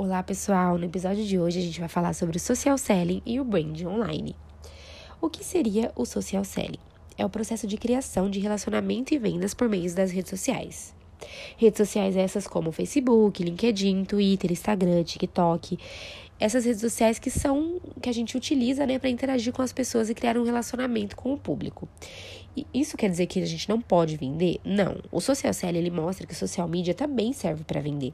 Olá pessoal, no episódio de hoje a gente vai falar sobre o social selling e o brand online. O que seria o social selling? É o processo de criação de relacionamento e vendas por meio das redes sociais. Redes sociais essas como Facebook, LinkedIn, Twitter, Instagram, TikTok essas redes sociais que são que a gente utiliza, né, para interagir com as pessoas e criar um relacionamento com o público. Isso quer dizer que a gente não pode vender? Não. O social selling ele mostra que o social media também serve para vender.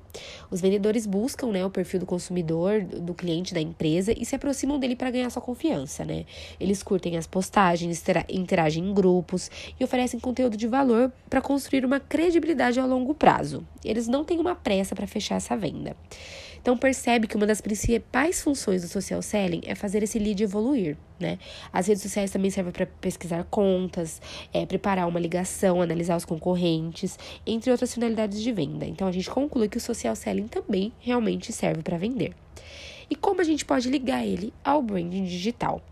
Os vendedores buscam, né, o perfil do consumidor, do cliente da empresa e se aproximam dele para ganhar sua confiança, né? Eles curtem as postagens, interagem em grupos e oferecem conteúdo de valor para construir uma credibilidade a longo prazo. Eles não têm uma pressa para fechar essa venda. Então percebe que uma das principais funções do social selling é fazer esse lead evoluir, né? As redes sociais também servem para pesquisar contas, é, preparar uma ligação, analisar os concorrentes, entre outras finalidades de venda. Então a gente conclui que o social selling também realmente serve para vender. E como a gente pode ligar ele ao branding digital?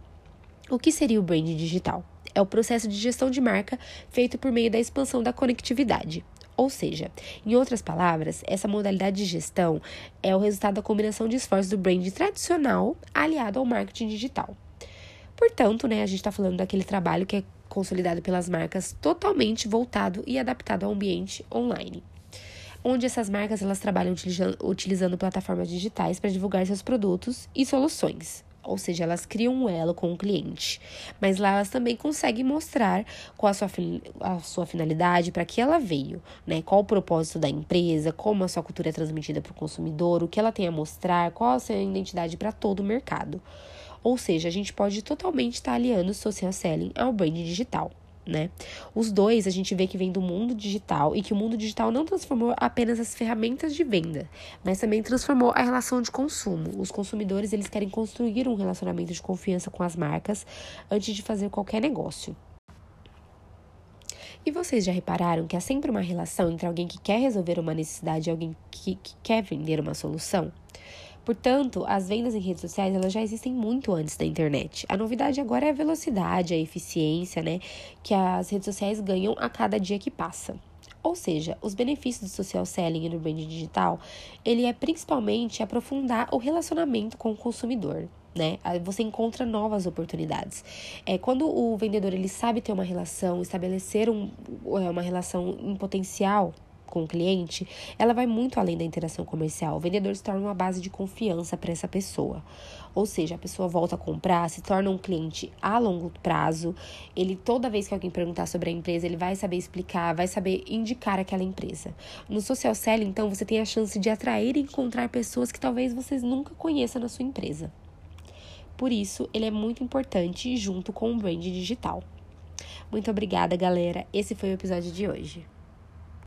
O que seria o branding digital? É o processo de gestão de marca feito por meio da expansão da conectividade. Ou seja, em outras palavras, essa modalidade de gestão é o resultado da combinação de esforços do brand tradicional aliado ao marketing digital. Portanto, né, a gente está falando daquele trabalho que é consolidado pelas marcas totalmente voltado e adaptado ao ambiente online onde essas marcas elas trabalham utilizando plataformas digitais para divulgar seus produtos e soluções ou seja, elas criam um elo com o cliente, mas lá elas também conseguem mostrar qual a sua, a sua finalidade, para que ela veio, né? Qual o propósito da empresa, como a sua cultura é transmitida para o consumidor, o que ela tem a mostrar, qual a sua identidade para todo o mercado. Ou seja, a gente pode totalmente estar aliando o social selling ao brand digital né? Os dois a gente vê que vem do mundo digital e que o mundo digital não transformou apenas as ferramentas de venda, mas também transformou a relação de consumo. Os consumidores eles querem construir um relacionamento de confiança com as marcas antes de fazer qualquer negócio. E vocês já repararam que há sempre uma relação entre alguém que quer resolver uma necessidade e alguém que, que quer vender uma solução? Portanto, as vendas em redes sociais elas já existem muito antes da internet. A novidade agora é a velocidade, a eficiência, né, que as redes sociais ganham a cada dia que passa. Ou seja, os benefícios do social selling e do branding digital, ele é principalmente aprofundar o relacionamento com o consumidor, né? Você encontra novas oportunidades. É quando o vendedor ele sabe ter uma relação, estabelecer um, é, uma relação em potencial com o cliente, ela vai muito além da interação comercial. O vendedor se torna uma base de confiança para essa pessoa. Ou seja, a pessoa volta a comprar, se torna um cliente a longo prazo. Ele toda vez que alguém perguntar sobre a empresa, ele vai saber explicar, vai saber indicar aquela empresa. No social selling, então, você tem a chance de atrair e encontrar pessoas que talvez vocês nunca conheçam na sua empresa. Por isso, ele é muito importante junto com o brand digital. Muito obrigada, galera. Esse foi o episódio de hoje.